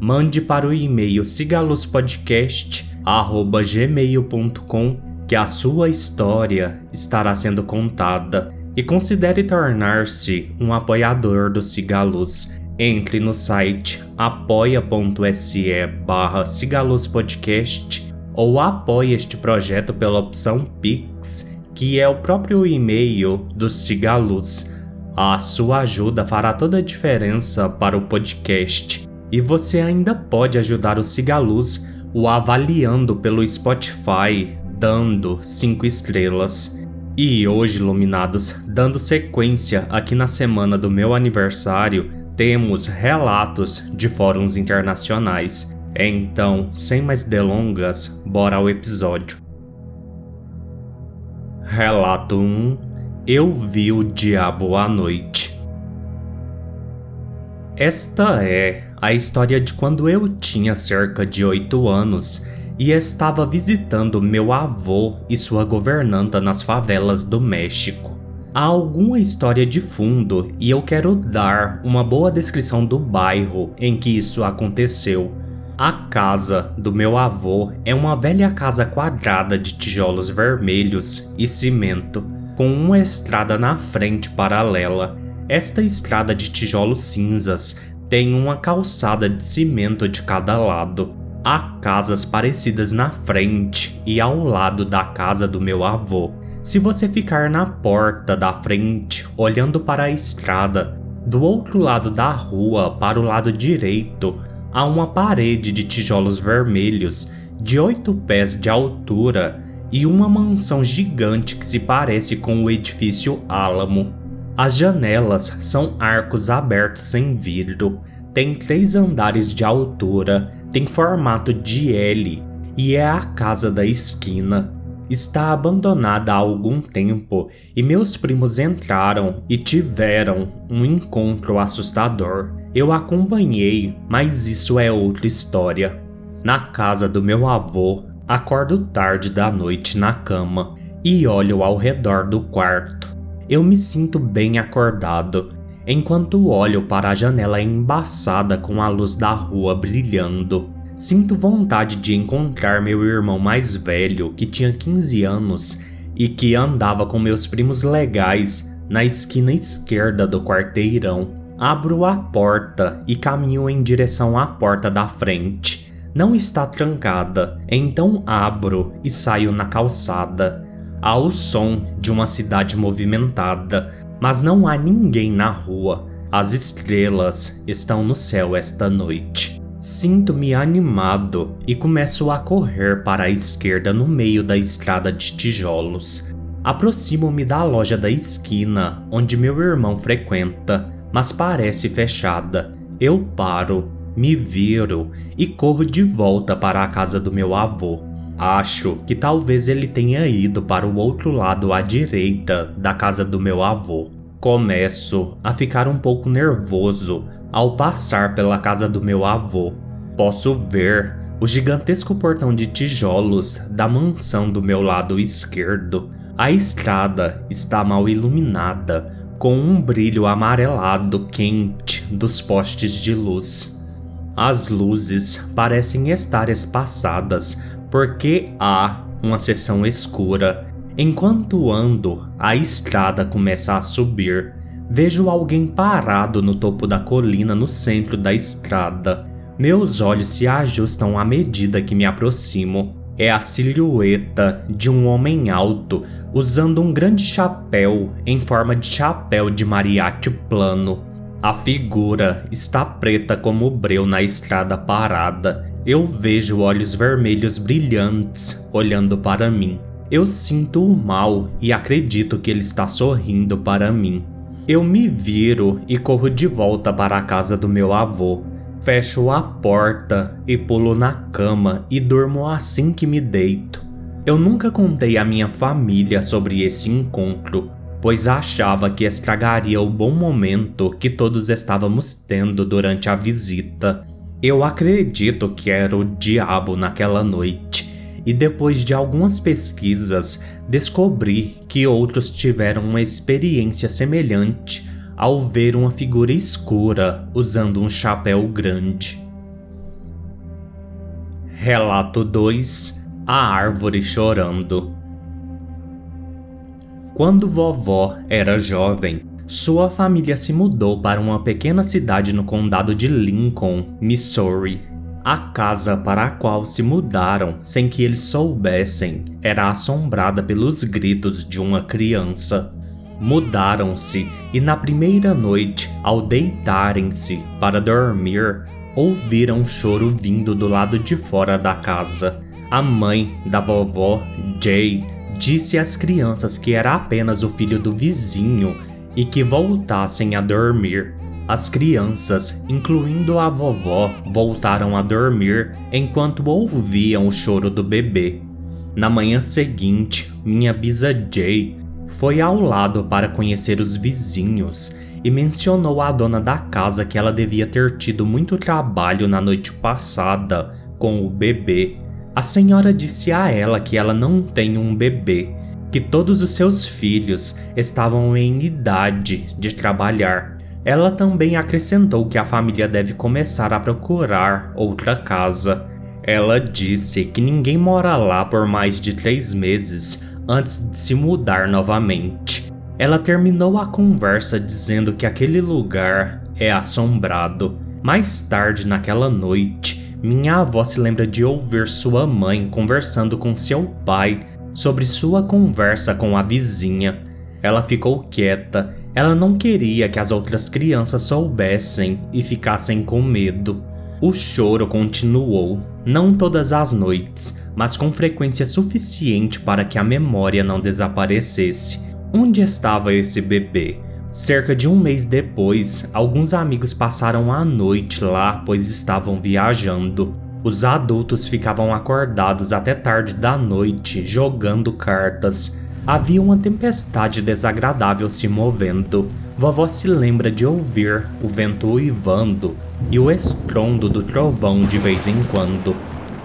mande para o e-mail sigaluzpodcast@gmail.com que a sua história estará sendo contada e considere tornar-se um apoiador do Cigaluz. Entre no site apoia.se barra Podcast ou apoie este projeto pela opção Pix, que é o próprio e-mail do Cigaluz. A sua ajuda fará toda a diferença para o podcast e você ainda pode ajudar o Cigaluz o avaliando pelo Spotify, dando 5 estrelas. E hoje, iluminados, dando sequência aqui na semana do meu aniversário, temos relatos de fóruns internacionais. Então, sem mais delongas, bora ao episódio. Relato 1 Eu vi o diabo à noite. Esta é a história de quando eu tinha cerca de 8 anos e estava visitando meu avô e sua governanta nas favelas do México. Há alguma história de fundo e eu quero dar uma boa descrição do bairro em que isso aconteceu. A casa do meu avô é uma velha casa quadrada de tijolos vermelhos e cimento, com uma estrada na frente paralela. Esta estrada de tijolos cinzas tem uma calçada de cimento de cada lado. Há casas parecidas na frente e ao lado da casa do meu avô. Se você ficar na porta da frente, olhando para a estrada, do outro lado da rua, para o lado direito, há uma parede de tijolos vermelhos de oito pés de altura e uma mansão gigante que se parece com o edifício Álamo. As janelas são arcos abertos sem vidro, tem três andares de altura, tem formato de L e é a casa da esquina. Está abandonada há algum tempo e meus primos entraram e tiveram um encontro assustador. Eu acompanhei, mas isso é outra história. Na casa do meu avô, acordo tarde da noite na cama e olho ao redor do quarto eu me sinto bem acordado, enquanto olho para a janela embaçada com a luz da rua brilhando. Sinto vontade de encontrar meu irmão mais velho, que tinha 15 anos e que andava com meus primos legais na esquina esquerda do quarteirão. Abro a porta e caminho em direção à porta da frente. Não está trancada, então abro e saio na calçada. Há o som de uma cidade movimentada, mas não há ninguém na rua. As estrelas estão no céu esta noite. Sinto-me animado e começo a correr para a esquerda no meio da estrada de tijolos. Aproximo-me da loja da esquina onde meu irmão frequenta, mas parece fechada. Eu paro, me viro e corro de volta para a casa do meu avô. Acho que talvez ele tenha ido para o outro lado à direita da casa do meu avô. Começo a ficar um pouco nervoso ao passar pela casa do meu avô. Posso ver o gigantesco portão de tijolos da mansão do meu lado esquerdo. A estrada está mal iluminada, com um brilho amarelado quente dos postes de luz. As luzes parecem estar espaçadas porque há uma seção escura. Enquanto ando, a estrada começa a subir. Vejo alguém parado no topo da colina no centro da estrada. Meus olhos se ajustam à medida que me aproximo. É a silhueta de um homem alto usando um grande chapéu em forma de chapéu de mariachi plano. A figura está preta como o breu na estrada parada eu vejo olhos vermelhos brilhantes olhando para mim. Eu sinto o mal e acredito que ele está sorrindo para mim. Eu me viro e corro de volta para a casa do meu avô. Fecho a porta e pulo na cama e durmo assim que me deito. Eu nunca contei à minha família sobre esse encontro, pois achava que estragaria o bom momento que todos estávamos tendo durante a visita. Eu acredito que era o diabo naquela noite, e depois de algumas pesquisas, descobri que outros tiveram uma experiência semelhante ao ver uma figura escura usando um chapéu grande. Relato 2 a árvore chorando. Quando vovó era jovem, sua família se mudou para uma pequena cidade no condado de Lincoln, Missouri. A casa para a qual se mudaram sem que eles soubessem era assombrada pelos gritos de uma criança. Mudaram-se e na primeira noite, ao deitarem-se para dormir, ouviram um choro vindo do lado de fora da casa. A mãe da vovó, Jay, disse às crianças que era apenas o filho do vizinho e que voltassem a dormir. As crianças, incluindo a vovó, voltaram a dormir enquanto ouviam o choro do bebê. Na manhã seguinte, minha bisa Jay foi ao lado para conhecer os vizinhos e mencionou à dona da casa que ela devia ter tido muito trabalho na noite passada com o bebê a senhora disse a ela que ela não tem um bebê, que todos os seus filhos estavam em idade de trabalhar. Ela também acrescentou que a família deve começar a procurar outra casa. Ela disse que ninguém mora lá por mais de três meses antes de se mudar novamente. Ela terminou a conversa dizendo que aquele lugar é assombrado. Mais tarde naquela noite, minha avó se lembra de ouvir sua mãe conversando com seu pai sobre sua conversa com a vizinha. Ela ficou quieta, ela não queria que as outras crianças soubessem e ficassem com medo. O choro continuou, não todas as noites, mas com frequência suficiente para que a memória não desaparecesse. Onde estava esse bebê? Cerca de um mês depois, alguns amigos passaram a noite lá, pois estavam viajando. Os adultos ficavam acordados até tarde da noite jogando cartas. Havia uma tempestade desagradável se movendo. Vovó se lembra de ouvir o vento uivando e o estrondo do trovão de vez em quando.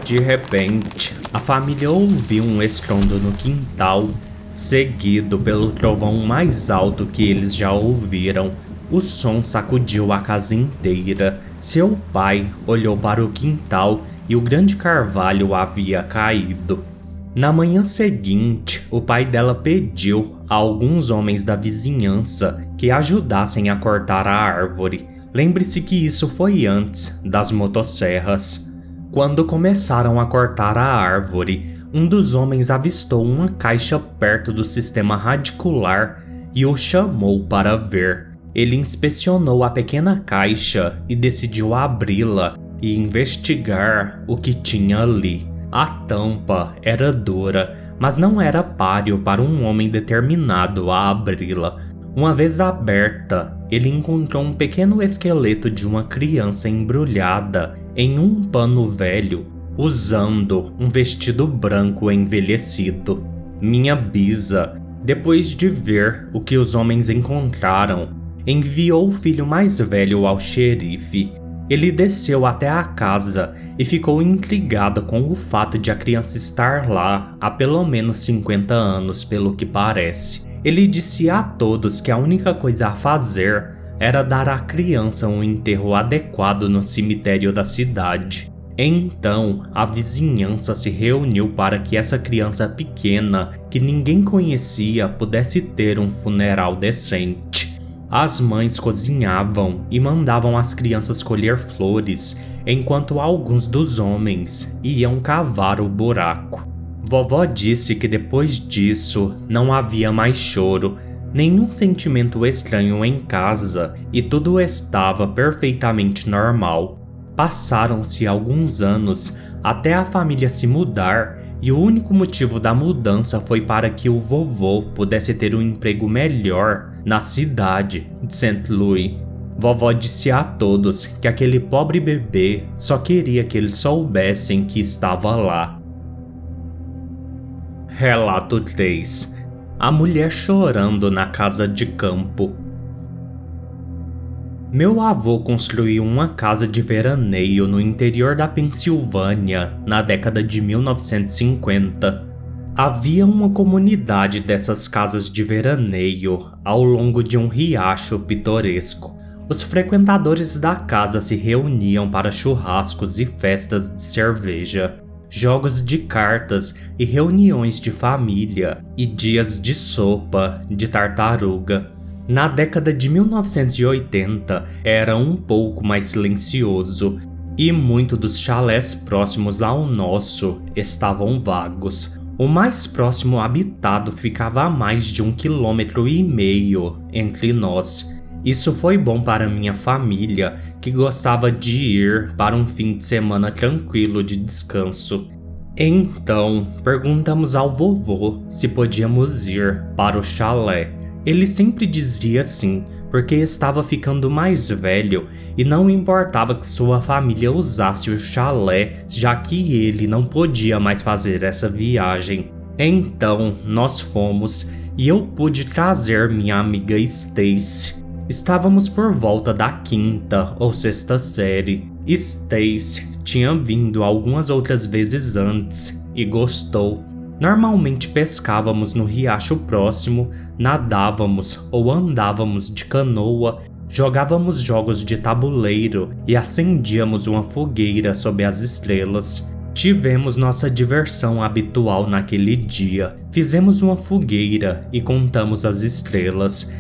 De repente, a família ouviu um estrondo no quintal seguido pelo trovão mais alto que eles já ouviram. O som sacudiu a casa inteira. Seu pai olhou para o quintal e o grande carvalho havia caído. Na manhã seguinte, o pai dela pediu a alguns homens da vizinhança que ajudassem a cortar a árvore. Lembre-se que isso foi antes das motosserras. Quando começaram a cortar a árvore, um dos homens avistou uma caixa perto do sistema radicular e o chamou para ver. Ele inspecionou a pequena caixa e decidiu abri-la e investigar o que tinha ali. A tampa era dura, mas não era páreo para um homem determinado a abri-la. Uma vez aberta, ele encontrou um pequeno esqueleto de uma criança embrulhada em um pano velho usando um vestido branco envelhecido. Minha bisa, depois de ver o que os homens encontraram, enviou o filho mais velho ao xerife. Ele desceu até a casa e ficou intrigado com o fato de a criança estar lá há pelo menos 50 anos, pelo que parece. Ele disse a todos que a única coisa a fazer era dar à criança um enterro adequado no cemitério da cidade. Então, a vizinhança se reuniu para que essa criança pequena, que ninguém conhecia, pudesse ter um funeral decente. As mães cozinhavam e mandavam as crianças colher flores, enquanto alguns dos homens iam cavar o buraco. Vovó disse que depois disso não havia mais choro, nenhum sentimento estranho em casa e tudo estava perfeitamente normal. Passaram-se alguns anos até a família se mudar e o único motivo da mudança foi para que o vovô pudesse ter um emprego melhor na cidade de St. Louis. Vovó disse a todos que aquele pobre bebê só queria que eles soubessem que estava lá. Relato 3 A mulher chorando na casa de campo. Meu avô construiu uma casa de veraneio no interior da Pensilvânia na década de 1950. Havia uma comunidade dessas casas de veraneio ao longo de um riacho pitoresco. Os frequentadores da casa se reuniam para churrascos e festas de cerveja, jogos de cartas e reuniões de família, e dias de sopa de tartaruga. Na década de 1980 era um pouco mais silencioso e muitos dos chalés próximos ao nosso estavam vagos. O mais próximo habitado ficava a mais de um quilômetro e meio entre nós. Isso foi bom para minha família, que gostava de ir para um fim de semana tranquilo de descanso. Então, perguntamos ao vovô se podíamos ir para o chalé. Ele sempre dizia sim, porque estava ficando mais velho e não importava que sua família usasse o chalé, já que ele não podia mais fazer essa viagem. Então nós fomos e eu pude trazer minha amiga Stacy. Estávamos por volta da quinta ou sexta série. Stacy tinha vindo algumas outras vezes antes e gostou. Normalmente pescávamos no riacho próximo, nadávamos ou andávamos de canoa, jogávamos jogos de tabuleiro e acendíamos uma fogueira sob as estrelas. Tivemos nossa diversão habitual naquele dia. Fizemos uma fogueira e contamos as estrelas.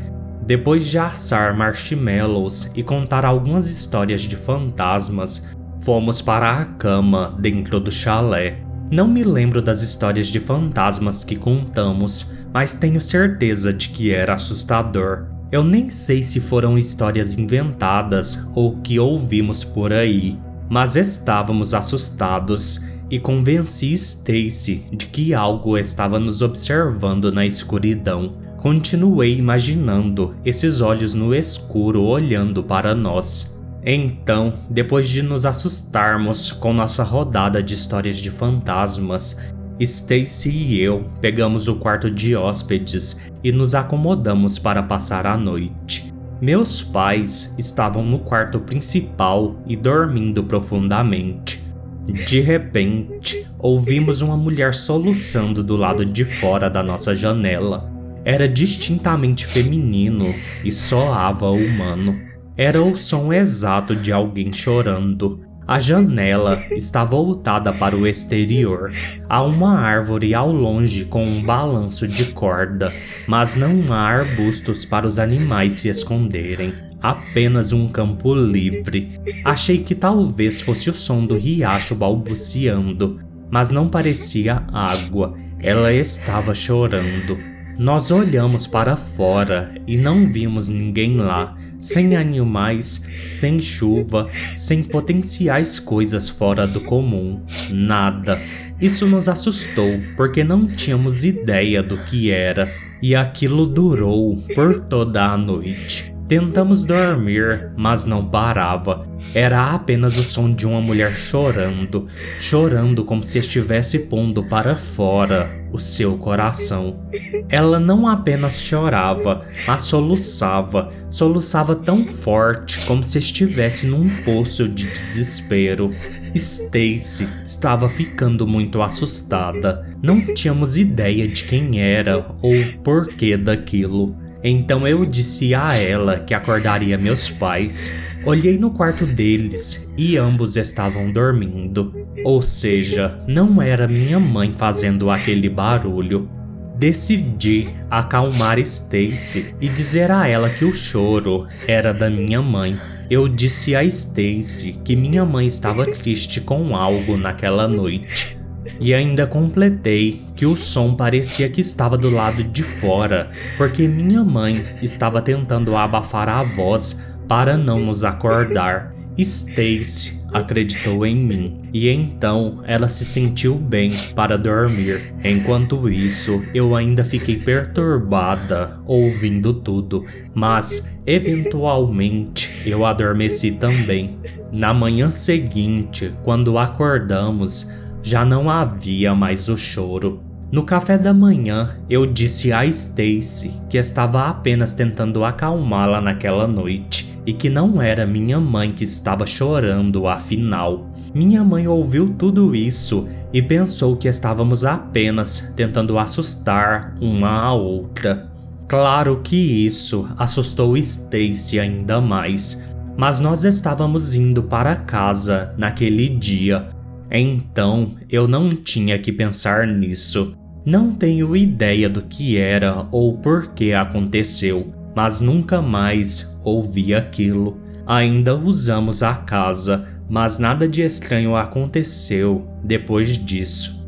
Depois de assar marshmallows e contar algumas histórias de fantasmas, fomos para a cama dentro do chalé. Não me lembro das histórias de fantasmas que contamos, mas tenho certeza de que era assustador. Eu nem sei se foram histórias inventadas ou que ouvimos por aí, mas estávamos assustados e convenci Stacy de que algo estava nos observando na escuridão. Continuei imaginando esses olhos no escuro olhando para nós. Então, depois de nos assustarmos com nossa rodada de histórias de fantasmas, Stacy e eu pegamos o quarto de hóspedes e nos acomodamos para passar a noite. Meus pais estavam no quarto principal e dormindo profundamente. De repente, ouvimos uma mulher soluçando do lado de fora da nossa janela. Era distintamente feminino e soava humano. Era o som exato de alguém chorando. A janela está voltada para o exterior. Há uma árvore ao longe com um balanço de corda, mas não há arbustos para os animais se esconderem. Apenas um campo livre. Achei que talvez fosse o som do riacho balbuciando, mas não parecia água. Ela estava chorando. Nós olhamos para fora e não vimos ninguém lá, sem animais, sem chuva, sem potenciais coisas fora do comum. Nada. Isso nos assustou porque não tínhamos ideia do que era, e aquilo durou por toda a noite. Tentamos dormir, mas não parava. Era apenas o som de uma mulher chorando, chorando como se estivesse pondo para fora o seu coração. Ela não apenas chorava, mas soluçava, soluçava tão forte como se estivesse num poço de desespero. Stacy estava ficando muito assustada. Não tínhamos ideia de quem era ou porquê daquilo. Então eu disse a ela que acordaria meus pais. Olhei no quarto deles e ambos estavam dormindo. Ou seja, não era minha mãe fazendo aquele barulho. Decidi acalmar Stacy e dizer a ela que o choro era da minha mãe. Eu disse a Stacy que minha mãe estava triste com algo naquela noite. E ainda completei que o som parecia que estava do lado de fora, porque minha mãe estava tentando abafar a voz para não nos acordar. Stacy acreditou em mim e então ela se sentiu bem para dormir. Enquanto isso, eu ainda fiquei perturbada ouvindo tudo, mas eventualmente eu adormeci também. Na manhã seguinte, quando acordamos, já não havia mais o choro. No café da manhã, eu disse a Stacy que estava apenas tentando acalmá-la naquela noite e que não era minha mãe que estava chorando, afinal. Minha mãe ouviu tudo isso e pensou que estávamos apenas tentando assustar uma a outra. Claro que isso assustou Stacy ainda mais, mas nós estávamos indo para casa naquele dia então eu não tinha que pensar nisso. Não tenho ideia do que era ou por que aconteceu, mas nunca mais ouvi aquilo. Ainda usamos a casa, mas nada de estranho aconteceu depois disso.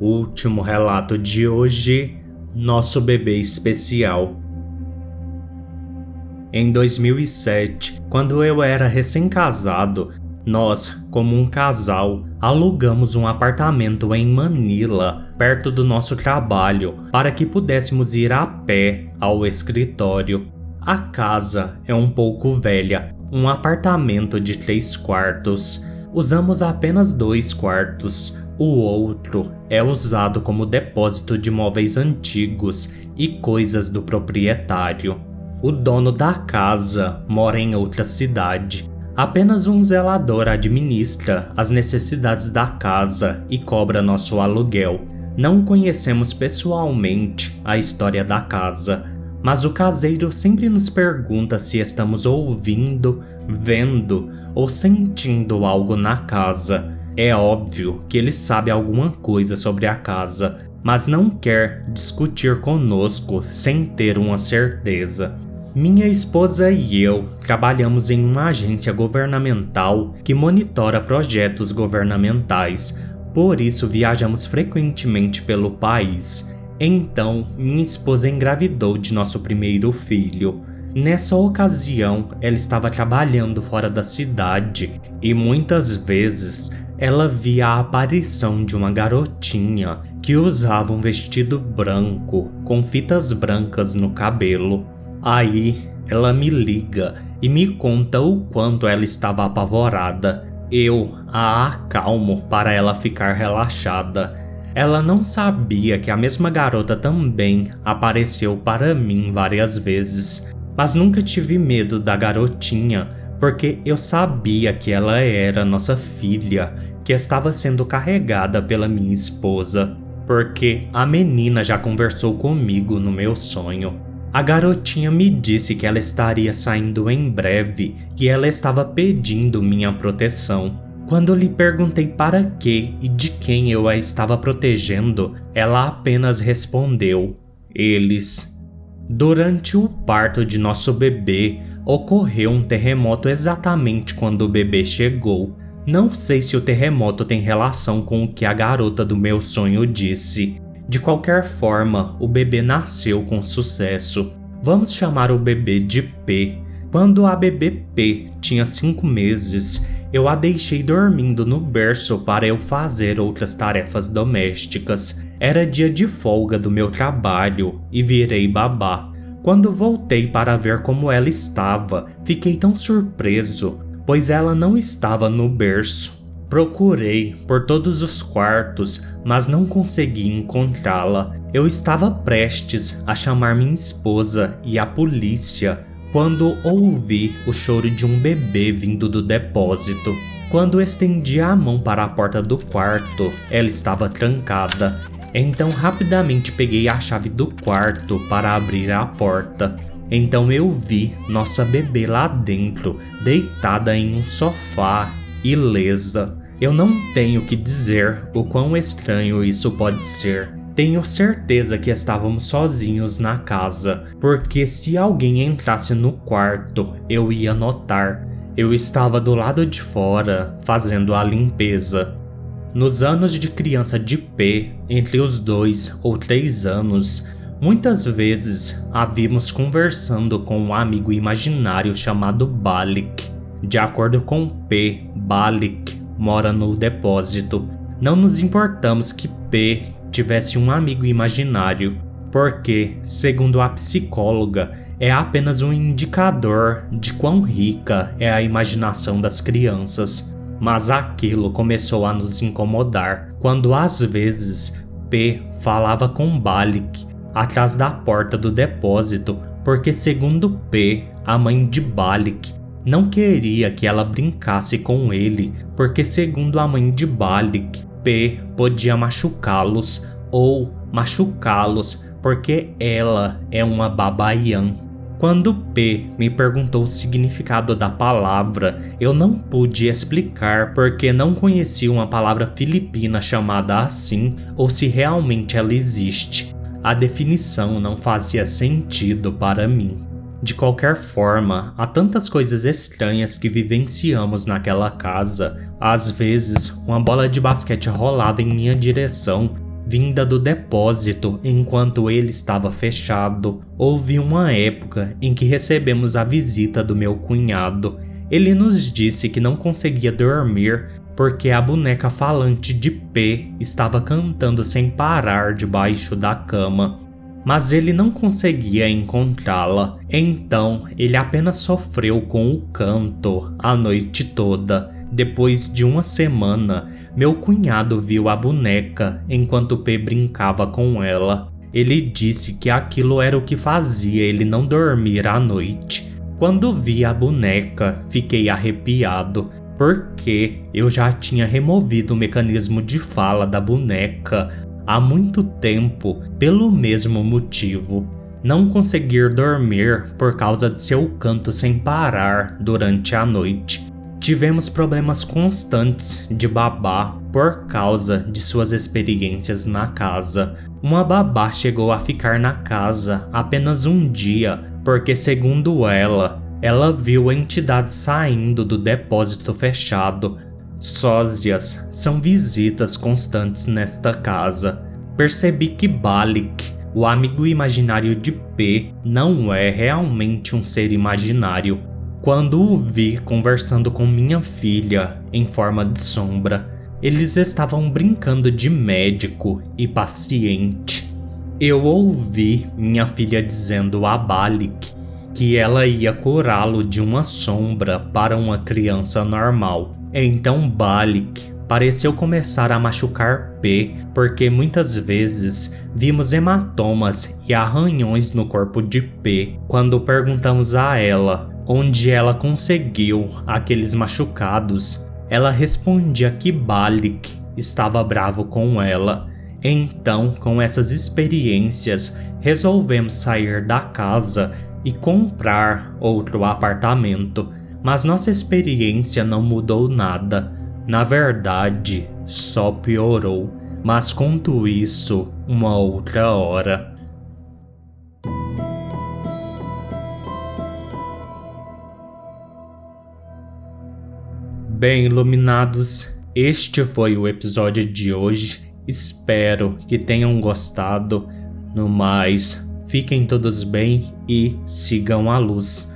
Último relato de hoje: nosso bebê especial. Em 2007, quando eu era recém-casado, nós, como um casal, alugamos um apartamento em Manila, perto do nosso trabalho, para que pudéssemos ir a pé ao escritório. A casa é um pouco velha, um apartamento de três quartos. Usamos apenas dois quartos. O outro é usado como depósito de móveis antigos e coisas do proprietário. O dono da casa mora em outra cidade Apenas um zelador administra as necessidades da casa e cobra nosso aluguel. Não conhecemos pessoalmente a história da casa, mas o caseiro sempre nos pergunta se estamos ouvindo, vendo ou sentindo algo na casa. É óbvio que ele sabe alguma coisa sobre a casa, mas não quer discutir conosco sem ter uma certeza. Minha esposa e eu trabalhamos em uma agência governamental que monitora projetos governamentais, por isso viajamos frequentemente pelo país. Então, minha esposa engravidou de nosso primeiro filho. Nessa ocasião, ela estava trabalhando fora da cidade e muitas vezes ela via a aparição de uma garotinha que usava um vestido branco com fitas brancas no cabelo. Aí ela me liga e me conta o quanto ela estava apavorada. Eu a acalmo para ela ficar relaxada. Ela não sabia que a mesma garota também apareceu para mim várias vezes, mas nunca tive medo da garotinha, porque eu sabia que ela era nossa filha, que estava sendo carregada pela minha esposa, porque a menina já conversou comigo no meu sonho. A garotinha me disse que ela estaria saindo em breve e ela estava pedindo minha proteção. Quando lhe perguntei para que e de quem eu a estava protegendo, ela apenas respondeu: Eles. Durante o parto de nosso bebê, ocorreu um terremoto exatamente quando o bebê chegou. Não sei se o terremoto tem relação com o que a garota do meu sonho disse, de qualquer forma, o bebê nasceu com sucesso. Vamos chamar o bebê de P. Quando a bebê P tinha 5 meses, eu a deixei dormindo no berço para eu fazer outras tarefas domésticas. Era dia de folga do meu trabalho e virei babá. Quando voltei para ver como ela estava, fiquei tão surpreso, pois ela não estava no berço. Procurei por todos os quartos, mas não consegui encontrá-la. Eu estava prestes a chamar minha esposa e a polícia quando ouvi o choro de um bebê vindo do depósito. Quando estendi a mão para a porta do quarto, ela estava trancada. Então rapidamente peguei a chave do quarto para abrir a porta. Então eu vi nossa bebê lá dentro, deitada em um sofá, ilesa. Eu não tenho que dizer o quão estranho isso pode ser. Tenho certeza que estávamos sozinhos na casa, porque se alguém entrasse no quarto, eu ia notar. Eu estava do lado de fora, fazendo a limpeza. Nos anos de criança de P, entre os dois ou três anos, muitas vezes a vimos conversando com um amigo imaginário chamado Balik. De acordo com P, Balik mora no depósito. Não nos importamos que P tivesse um amigo imaginário, porque, segundo a psicóloga, é apenas um indicador de quão rica é a imaginação das crianças. Mas aquilo começou a nos incomodar quando às vezes P falava com Balik atrás da porta do depósito, porque segundo P, a mãe de Balik não queria que ela brincasse com ele, porque segundo a mãe de Balik, P podia machucá-los ou machucá-los porque ela é uma babaian. Quando P me perguntou o significado da palavra, eu não pude explicar porque não conhecia uma palavra filipina chamada assim ou se realmente ela existe. A definição não fazia sentido para mim. De qualquer forma, há tantas coisas estranhas que vivenciamos naquela casa. Às vezes, uma bola de basquete rolava em minha direção vinda do depósito enquanto ele estava fechado. Houve uma época em que recebemos a visita do meu cunhado. Ele nos disse que não conseguia dormir porque a boneca falante de P estava cantando sem parar debaixo da cama. Mas ele não conseguia encontrá-la, então ele apenas sofreu com o canto a noite toda. Depois de uma semana, meu cunhado viu a boneca enquanto P brincava com ela. Ele disse que aquilo era o que fazia ele não dormir à noite. Quando vi a boneca, fiquei arrepiado, porque eu já tinha removido o mecanismo de fala da boneca há muito tempo pelo mesmo motivo. Não conseguir dormir por causa de seu canto sem parar durante a noite. Tivemos problemas constantes de babá por causa de suas experiências na casa. Uma babá chegou a ficar na casa apenas um dia, porque, segundo ela, ela viu a entidade saindo do depósito fechado. Sósias são visitas constantes nesta casa. Percebi que Balik, o amigo imaginário de P, não é realmente um ser imaginário quando o vi conversando com minha filha em forma de sombra, eles estavam brincando de médico e paciente. Eu ouvi minha filha dizendo a Balik que ela ia curá-lo de uma sombra para uma criança normal. Então Balik pareceu começar a machucar P, porque muitas vezes vimos hematomas e arranhões no corpo de P quando perguntamos a ela onde ela conseguiu aqueles machucados, ela respondia que Balik estava bravo com ela. Então, com essas experiências, resolvemos sair da casa e comprar outro apartamento. Mas nossa experiência não mudou nada. Na verdade, só piorou. Mas conto isso uma outra hora. Bem, iluminados, este foi o episódio de hoje. Espero que tenham gostado. No mais, fiquem todos bem e sigam a luz.